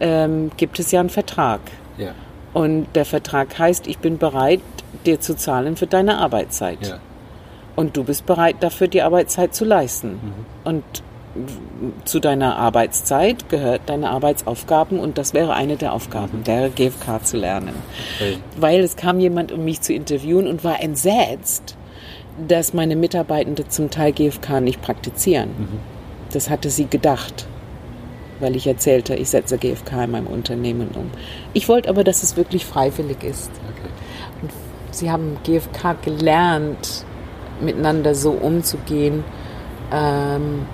ähm, gibt es ja einen Vertrag. Ja. Und der Vertrag heißt, ich bin bereit, dir zu zahlen für deine Arbeitszeit. Ja. Und du bist bereit, dafür die Arbeitszeit zu leisten. Mhm. Und zu deiner Arbeitszeit gehört deine Arbeitsaufgaben und das wäre eine der Aufgaben, mhm. der GFK zu lernen. Okay. Weil es kam jemand, um mich zu interviewen und war entsetzt, dass meine Mitarbeitenden zum Teil GFK nicht praktizieren. Mhm. Das hatte sie gedacht, weil ich erzählte, ich setze GFK in meinem Unternehmen um. Ich wollte aber, dass es wirklich freiwillig ist. Okay. Und sie haben GFK gelernt, miteinander so umzugehen. Ähm,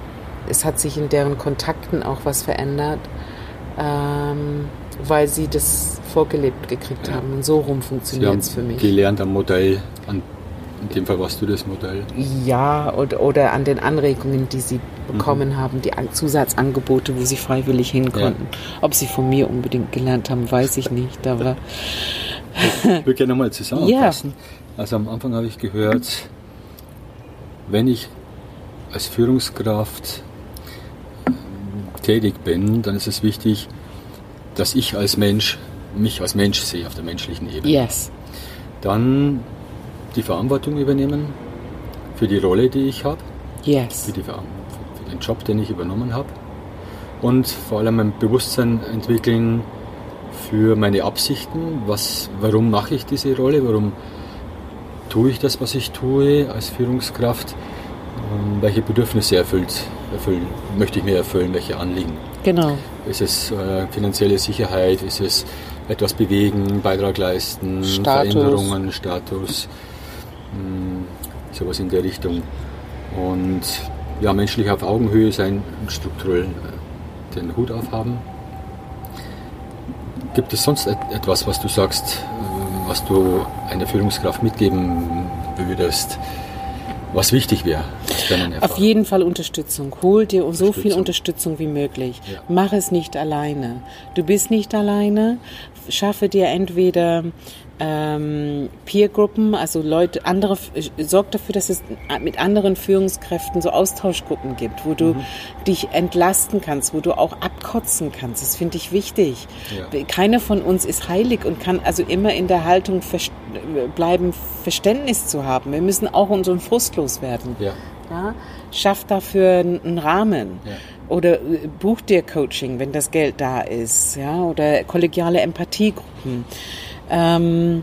es hat sich in deren Kontakten auch was verändert, ähm, weil sie das vorgelebt gekriegt ja. haben. Und so rum funktioniert es für mich. Gelernt am Modell, In dem Fall warst du das Modell. Ja, oder, oder an den Anregungen, die sie bekommen mhm. haben, die Zusatzangebote, wo sie freiwillig hin konnten. Ja. Ob sie von mir unbedingt gelernt haben, weiß ich nicht. Aber ich würde gerne nochmal zusammenfassen. Ja. Also am Anfang habe ich gehört, wenn ich als Führungskraft ähm, tätig bin, dann ist es wichtig, dass ich als Mensch mich als Mensch sehe auf der menschlichen Ebene. Yes. Dann die Verantwortung übernehmen für die Rolle, die ich habe. Yes. Für, die, für den Job, den ich übernommen habe. Und vor allem ein Bewusstsein entwickeln für meine Absichten. Was, warum mache ich diese Rolle? Warum tue ich das, was ich tue als Führungskraft? Und welche Bedürfnisse erfüllt, erfüllen, möchte ich mir erfüllen? Welche Anliegen? Genau. Ist es äh, finanzielle Sicherheit? Ist es etwas bewegen, Beitrag leisten, Status. Veränderungen, Status? Hm, sowas in der Richtung. Und ja, menschlich auf Augenhöhe sein und strukturell äh, den Hut aufhaben. Gibt es sonst etwas, was du sagst, äh, was du einer Führungskraft mitgeben würdest, was wichtig wäre? Auf jeden Fall Unterstützung. Hol dir so viel Unterstützung wie möglich. Ja. Mach es nicht alleine. Du bist nicht alleine. Schaffe dir entweder ähm, Peergruppen, also Leute, andere, sorg dafür, dass es mit anderen Führungskräften so Austauschgruppen gibt, wo du mhm. dich entlasten kannst, wo du auch abkotzen kannst. Das finde ich wichtig. Ja. Keiner von uns ist heilig und kann also immer in der Haltung bleiben, Verständnis zu haben. Wir müssen auch unseren Frust loswerden. Ja. Ja? Schaff dafür einen Rahmen. Ja. Oder äh, buch dir Coaching, wenn das Geld da ist. Ja? Oder kollegiale Empathiegruppen. Ähm,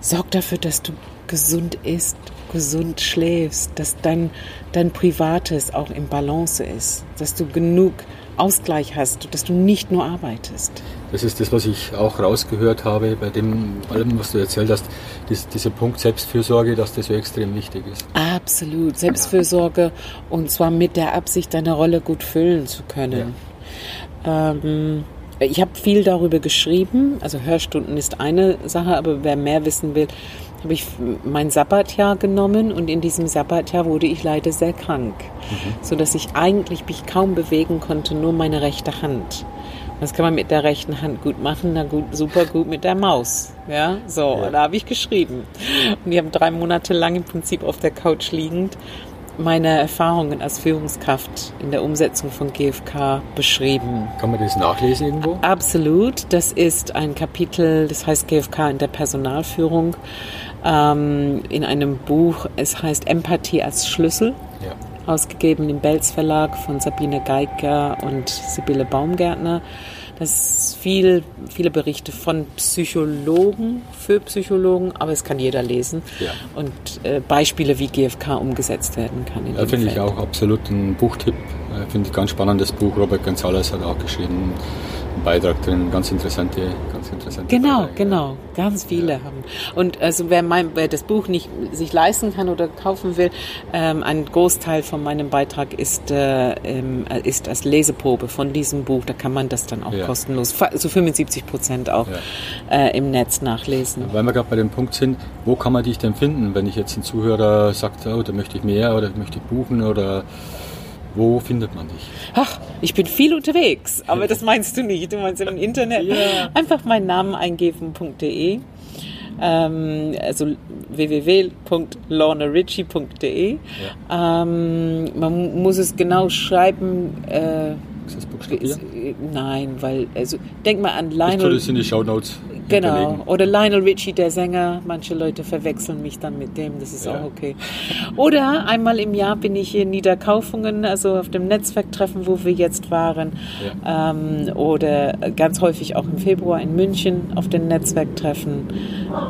sorg dafür, dass du gesund isst, gesund schläfst, dass dein, dein Privates auch im Balance ist, dass du genug Ausgleich hast, dass du nicht nur arbeitest. Das ist das, was ich auch rausgehört habe bei dem allem, was du erzählt hast, dies, dieser Punkt Selbstfürsorge, dass das so extrem wichtig ist. Absolut, Selbstfürsorge und zwar mit der Absicht, deine Rolle gut füllen zu können. Ja. Ähm, ich habe viel darüber geschrieben. Also Hörstunden ist eine Sache, aber wer mehr wissen will, habe ich mein Sabbatjahr genommen und in diesem Sabbatjahr wurde ich leider sehr krank, mhm. so dass ich eigentlich mich kaum bewegen konnte, nur meine rechte Hand. Das kann man mit der rechten Hand gut machen, na gut, super gut mit der Maus. Ja, so, ja. da habe ich geschrieben. Und die haben drei Monate lang im Prinzip auf der Couch liegend meine Erfahrungen als Führungskraft in der Umsetzung von GFK beschrieben. Kann man das nachlesen irgendwo? Absolut. Das ist ein Kapitel, das heißt GFK in der Personalführung, ähm, in einem Buch. Es heißt Empathie als Schlüssel. Ja. Ausgegeben im Belz Verlag von Sabine Geiger und Sibylle Baumgärtner. Ist viel, viele Berichte von Psychologen für Psychologen, aber es kann jeder lesen. Ja. Und äh, Beispiele, wie GFK umgesetzt werden kann. Ja, finde ich auch absolut ein Buchtipp. Äh, finde ich ganz spannendes Buch. Robert González hat auch geschrieben. Beitrag drin, ganz interessante, ganz interessante. Genau, Beiträge. genau, ganz viele ja. haben. Und also wer, mein, wer das Buch nicht sich leisten kann oder kaufen will, ähm, ein Großteil von meinem Beitrag ist äh, ähm, ist als Leseprobe von diesem Buch. Da kann man das dann auch ja. kostenlos, so also 75 Prozent auch ja. äh, im Netz nachlesen. Weil wir gerade bei dem Punkt sind, wo kann man dich denn finden, wenn ich jetzt ein Zuhörer sagt, oh, da möchte ich mehr oder möchte ich buchen oder wo findet man dich? Ach, ich bin viel unterwegs, aber das meinst du nicht. Du meinst im Internet. ja. Einfach meinen Namen eingeben.de. Ähm, also www.lornaritchie.de. Ja. Ähm, man muss es genau schreiben. Äh, ist das Buchstabieren? Nein, weil, also denk mal an Lionel. Ich tue das in die Show Notes. Genau. Oder Lionel Richie, der Sänger. Manche Leute verwechseln mich dann mit dem. Das ist ja. auch okay. Oder einmal im Jahr bin ich in Niederkaufungen, also auf dem Netzwerktreffen, wo wir jetzt waren. Ja. Ähm, oder ganz häufig auch im Februar in München auf den Netzwerktreffen.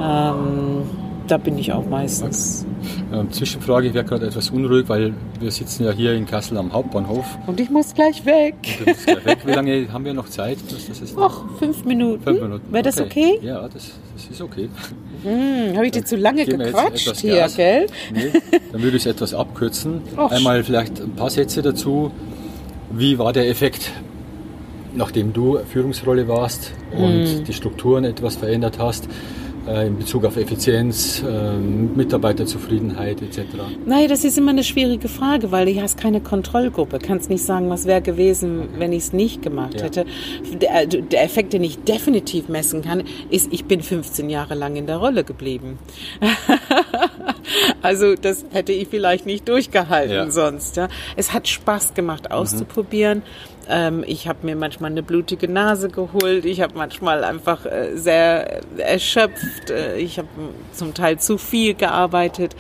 Ähm, da bin ich auch meistens. Ähm, Zwischenfrage, ich werde gerade etwas unruhig, weil wir sitzen ja hier in Kassel am Hauptbahnhof. Und ich muss gleich weg. Gleich weg. Wie lange haben wir noch Zeit? Das ist Ach, fünf Minuten. Fünf Minuten. Wäre das okay? okay? Ja, das, das, ist okay. Hm, Habe ich dir zu lange gequatscht hier, gell? Nee, dann würde ich es etwas abkürzen. Och. Einmal vielleicht ein paar Sätze dazu. Wie war der Effekt, nachdem du Führungsrolle warst und hm. die Strukturen etwas verändert hast? Äh, in Bezug auf Effizienz, äh, Mitarbeiterzufriedenheit etc.? Naja, das ist immer eine schwierige Frage, weil du hast keine Kontrollgruppe. Kannst nicht sagen, was wäre gewesen, wenn ich es nicht gemacht ja. hätte. Der, der, Effekt, den ich definitiv messen kann, ist, ich bin 15 Jahre lang in der Rolle geblieben. [LAUGHS] also das hätte ich vielleicht nicht durchgehalten ja. sonst. Ja. Es hat Spaß gemacht mhm. auszuprobieren. Mhm. Ähm, ich habe mir manchmal eine blutige Nase geholt. Ich habe manchmal einfach äh, sehr erschöpft. Äh, ich habe zum Teil zu viel gearbeitet.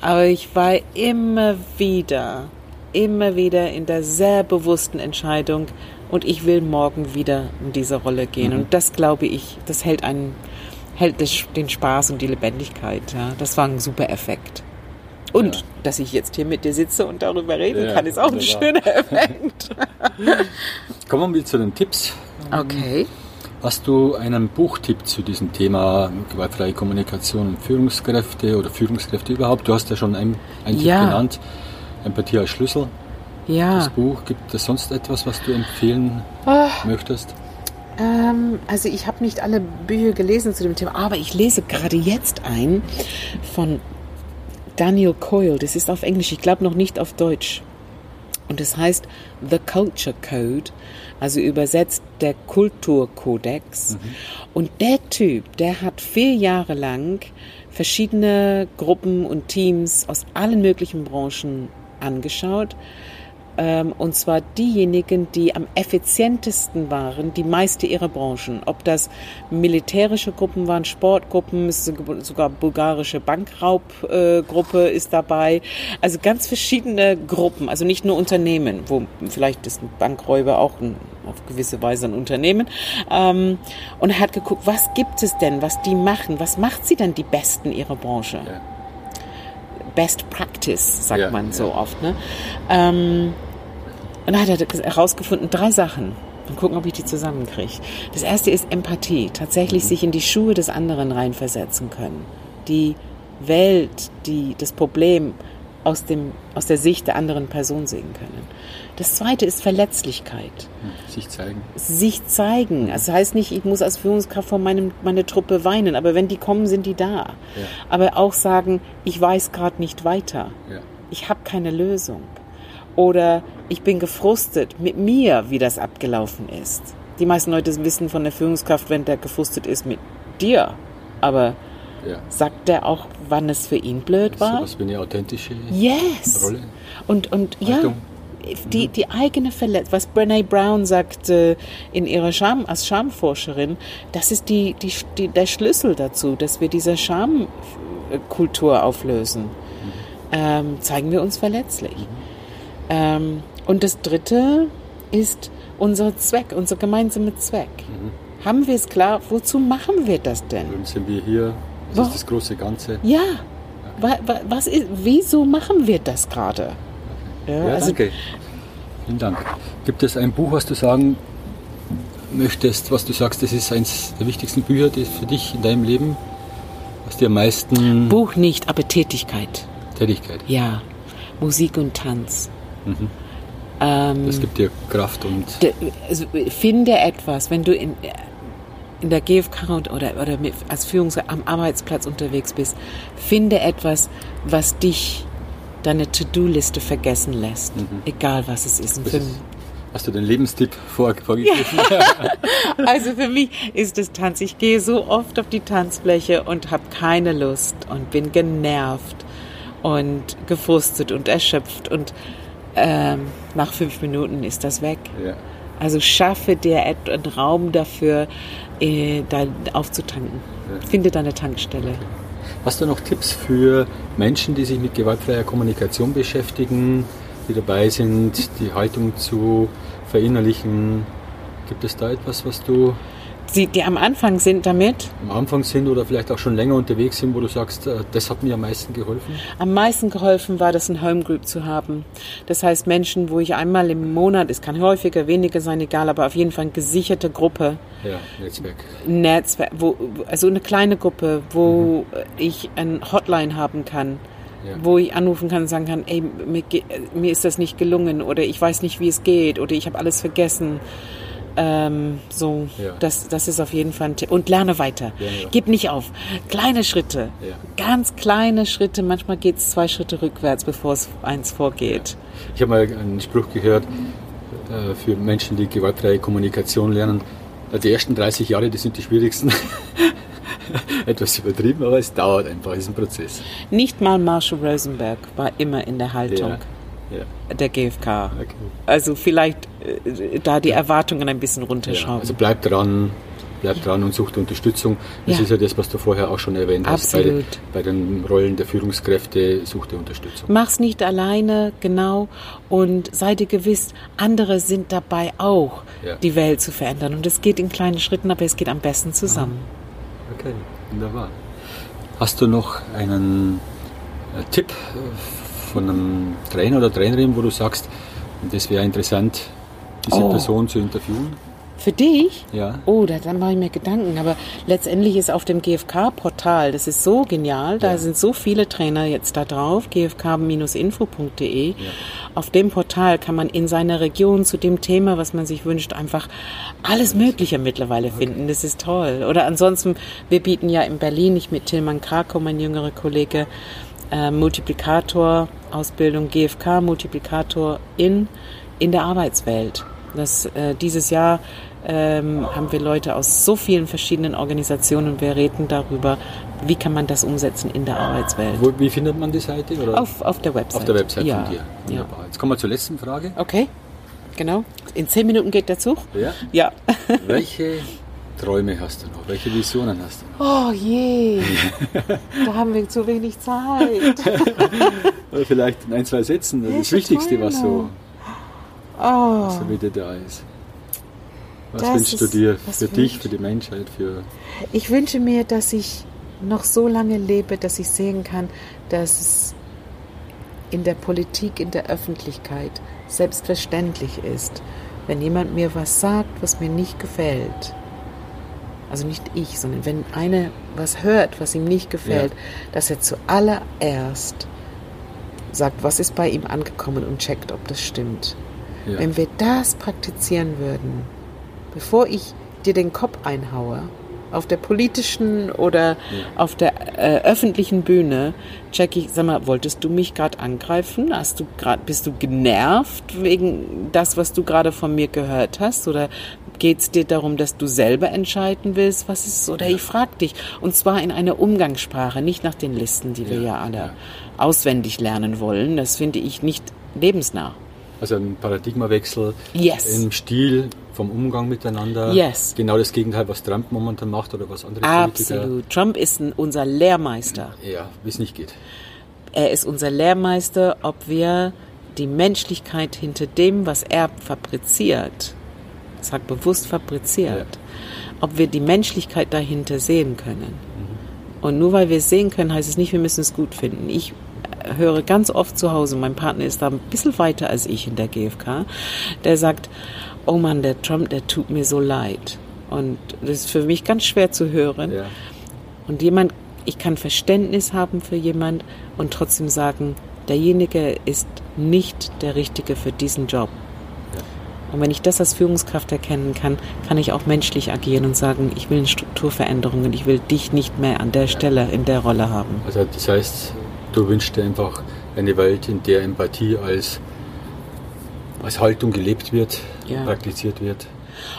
Aber ich war immer wieder, immer wieder in der sehr bewussten Entscheidung, und ich will morgen wieder in diese Rolle gehen. Mhm. Und das glaube ich, das hält einen, hält den Spaß und die Lebendigkeit. Ja. Das war ein super Effekt. Und ja. dass ich jetzt hier mit dir sitze und darüber reden ja, kann, ist auch ein schöner [LAUGHS] Effekt. Kommen wir zu den Tipps. Okay. Hast du einen Buchtipp zu diesem Thema gewaltfreie Kommunikation und Führungskräfte oder Führungskräfte überhaupt? Du hast ja schon einen, einen ja. Tipp genannt, Empathie als Schlüssel. Ja. Das Buch, gibt es sonst etwas, was du empfehlen oh. möchtest? Ähm, also ich habe nicht alle Bücher gelesen zu dem Thema, aber ich lese gerade jetzt ein von Daniel Coyle. Das ist auf Englisch, ich glaube noch nicht auf Deutsch. Und es heißt The Culture Code, also übersetzt der Kulturkodex. Mhm. Und der Typ, der hat vier Jahre lang verschiedene Gruppen und Teams aus allen möglichen Branchen angeschaut und zwar diejenigen, die am effizientesten waren, die meiste ihrer Branchen. Ob das militärische Gruppen waren, Sportgruppen, sogar bulgarische Bankraubgruppe äh, ist dabei. Also ganz verschiedene Gruppen, also nicht nur Unternehmen, wo vielleicht ist ein Bankräuber auch ein, auf gewisse Weise ein Unternehmen. Ähm, und er hat geguckt, was gibt es denn, was die machen, was macht sie denn die Besten ihrer Branche? Ja. Best Practice, sagt ja, man so ja. oft. Ne? Ähm, und dann hat er herausgefunden, drei Sachen. Mal gucken, ob ich die zusammenkriege. Das erste ist Empathie. Tatsächlich mhm. sich in die Schuhe des anderen reinversetzen können. Die Welt, die, das Problem aus, dem, aus der Sicht der anderen Person sehen können. Das zweite ist Verletzlichkeit. Sich zeigen. Sich zeigen. Das heißt nicht, ich muss als Führungskraft vor meinem, meine Truppe weinen, aber wenn die kommen, sind die da. Ja. Aber auch sagen, ich weiß gerade nicht weiter. Ja. Ich habe keine Lösung. Oder ich bin gefrustet mit mir, wie das abgelaufen ist. Die meisten Leute wissen von der Führungskraft, wenn der gefrustet ist mit dir. Aber ja. sagt der auch, wann es für ihn blöd war? Das ist eine authentische yes. Rolle. Und, und ja, die, die eigene Verletzung, was Brene Brown sagt äh, in ihrer Scham, als Schamforscherin, das ist die, die, die, der Schlüssel dazu, dass wir diese Schamkultur auflösen. Mhm. Ähm, zeigen wir uns verletzlich. Mhm. Ähm, und das Dritte ist unser Zweck, unser gemeinsamer Zweck. Mhm. Haben wir es klar, wozu machen wir das denn? Warum sind wir hier? Was Wo? ist das große Ganze? Ja. Okay. Was ist, wieso machen wir das gerade? Ja, ja also, danke. Vielen Dank. Gibt es ein Buch, was du sagen möchtest, was du sagst, das ist eines der wichtigsten Bücher für dich in deinem Leben? Was dir am meisten. Buch nicht, aber Tätigkeit. Tätigkeit. Ja. Musik und Tanz. Mhm. Ähm, das gibt dir Kraft und. Also finde etwas, wenn du in, in der GfK oder, oder als Führungskraft am Arbeitsplatz unterwegs bist, finde etwas, was dich deine To-Do-Liste vergessen lässt. Mhm. Egal was es ist. ist hast du den Lebenstipp vor, vorgegriffen? Ja. [LAUGHS] also für mich ist es Tanz. Ich gehe so oft auf die Tanzfläche und habe keine Lust und bin genervt und gefrustet und erschöpft und ähm, nach fünf Minuten ist das weg. Ja. Also schaffe dir einen Raum dafür, äh, da aufzutanken. Ja. Finde deine Tankstelle. Okay. Hast du noch Tipps für Menschen, die sich mit gewaltfreier Kommunikation beschäftigen, die dabei sind, die Haltung zu verinnerlichen? Gibt es da etwas, was du die, die am Anfang sind damit? Am Anfang sind oder vielleicht auch schon länger unterwegs sind, wo du sagst, äh, das hat mir am meisten geholfen? Am meisten geholfen war das, ein Homegroup zu haben. Das heißt Menschen, wo ich einmal im Monat, es kann häufiger, weniger sein, egal, aber auf jeden Fall eine gesicherte Gruppe. Ja, Netzwerk. Netzwerk, wo, also eine kleine Gruppe, wo mhm. ich ein Hotline haben kann. Ja. wo ich anrufen kann und sagen kann, ey, mir, mir, ist das nicht gelungen oder ich weiß nicht, wie es geht oder ich habe alles vergessen Ähm, so, Ja. das, das ist auf jeden Fall ein Tipp. Und lerne weiter. Ja, ja. Gib nicht auf. Kleine Schritte. Ganz kleine Schritte. Manchmal geht es zwei Schritte rückwärts, bevor es eins vorgeht. Ich habe mal einen Spruch gehört äh, für Menschen, die gewaltfreie Kommunikation lernen. äh, Die ersten 30 Jahre, die sind die schwierigsten. [LAUGHS] Etwas übertrieben, aber es dauert einfach, es ist ein Prozess. Nicht mal Marshall Rosenberg war immer in der Haltung Ja, ja, der GfK. okay. Also vielleicht äh, da die Erwartungen ein bisschen ja. runterschrauben. Also bleib dran, bleib dran und such Unterstützung. Das Ja. ist ja das, was du vorher auch schon erwähnt hast. Bei, Absolut. bei den Rollen der Führungskräfte such dir Unterstützung. Mach's nicht alleine, genau. Und sei dir gewiss, andere sind dabei auch, Ja. die Welt zu verändern. Und es geht in kleinen Schritten, aber es geht am besten zusammen. Okay, wunderbar. Hast du noch einen äh, Tipp äh, von einem Trainer oder Trainerin, wo du sagst, das wäre interessant, diese Oh. Person zu interviewen? Für dich? Ja. Oh, da, dann mache ich mir Gedanken. Aber letztendlich ist auf dem GfK-Portal, das ist so genial, da Ja. sind so viele Trainer jetzt da drauf, gfk-info.de. Auf dem Portal kann man in seiner Region zu dem Thema, was man sich wünscht, einfach alles Mögliche mittlerweile finden. Das ist toll. Oder ansonsten, wir bieten ja in Berlin, ich mit Tilman Krakow, mein jüngerer Kollege, äh, Multiplikator-Ausbildung, GfK-Multiplikator in, in der Arbeitswelt. Das, äh, dieses Jahr ähm, haben wir Leute aus so vielen verschiedenen Organisationen und wir reden darüber, wie kann man das umsetzen in der Arbeitswelt. Wo, wie findet man die Seite? Oder? Auf, auf der Website. Auf der Website ja. von dir. Ja. Wunderbar. Jetzt kommen wir zur letzten Frage. Okay, genau. In zehn Minuten geht der Zug? Ja. Ja. Welche [LAUGHS] Träume hast du noch? Welche Visionen hast du noch? Oh je, [LAUGHS] da haben wir zu wenig Zeit. [LAUGHS] Oder vielleicht in ein, zwei Sätzen, das Welche Wichtigste, was so, Träume? Oh, so wieder da ist. Was Das wünschst du dir was für dich, für die Menschheit, für ich wünsche mir, dass ich noch so lange lebe, dass ich sehen kann, dass es in der Politik, in der Öffentlichkeit selbstverständlich ist, wenn jemand mir was sagt, was mir nicht gefällt. Also nicht ich, sondern wenn einer was hört, was ihm nicht gefällt, dass er zuallererst sagt, was ist bei ihm angekommen und checkt, ob das stimmt. ja. Wenn wir das praktizieren würden, bevor ich dir den Kopf einhaue, auf der politischen oder auf der äh, öffentlichen Bühne, check ich, sag mal, wolltest du mich gerade angreifen? Hast du grad, bist du genervt wegen das, was du gerade von mir gehört hast? Oder geht es dir darum, dass du selber entscheiden willst, was ist? Oder ich frage dich. Und zwar in einer Umgangssprache, nicht nach den Listen, die wir Ja, ja alle ja. auswendig lernen wollen. Das finde ich nicht lebensnah. Also ein Paradigmawechsel Yes. im Stil vom Umgang miteinander. Yes. Genau das Gegenteil, was Trump momentan macht oder was andere Absolut. Trump ist ein, unser Lehrmeister. Politiker. Ja, wie es nicht geht. Er ist unser Lehrmeister, ob wir die Menschlichkeit hinter dem, was er fabriziert, sag bewusst fabriziert, ob wir die Menschlichkeit dahinter sehen können. Und nur weil wir es sehen können, heißt es nicht, wir müssen es gut finden. Ich äh, höre ganz oft zu Hause, mein Partner ist da ein bisschen weiter als ich in der GfK, der sagt, oh Mann, der Trump, der tut mir so leid. Und das ist für mich ganz schwer zu hören. Ja. Und jemand, ich kann Verständnis haben für jemand und trotzdem sagen, derjenige ist nicht der Richtige für diesen Job. Und wenn ich das als Führungskraft erkennen kann, kann ich auch menschlich agieren und sagen, ich will eine Strukturveränderung und ich will dich nicht mehr an der Stelle in der Rolle haben. Also das heißt, du wünschst dir einfach eine Welt, in der Empathie als, als Haltung gelebt wird, Ja. praktiziert wird.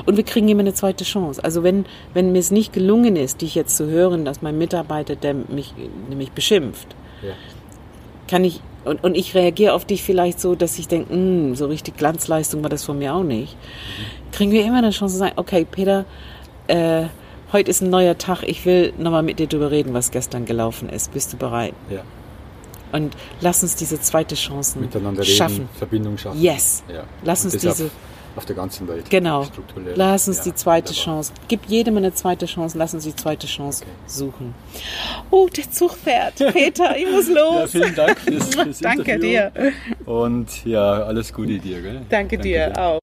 Und wir kriegen immer eine zweite Chance. Also wenn, wenn mir es nicht gelungen ist, dich jetzt zu hören, dass mein Mitarbeiter, der mich nämlich beschimpft, Ja. kann ich und, und ich reagiere auf dich vielleicht so, dass ich denke, "Mm, so richtig Glanzleistung war das von mir auch nicht. Kriegen wir immer eine Chance zu sagen, okay, Peter, äh, heute ist ein neuer Tag, ich will nochmal mit dir darüber reden, was gestern gelaufen ist. Bist du bereit? Ja. Und lass uns diese zweite Chance Miteinander reden, schaffen. Verbindung schaffen. Yes. Ja. Lass Und uns das diese- auf, der ganzen Welt. Genau. Lass uns Ja, die zweite wunderbar. Chance. Gib jedem eine zweite Chance. Lass uns die zweite Chance Okay. suchen. Oh, der Zug fährt. Peter, ich muss [LAUGHS] Ja, los. vielen Dank fürs, fürs [LAUGHS] Danke Interview. dir. Und ja, alles Gute dir. Gell? Danke dir auch.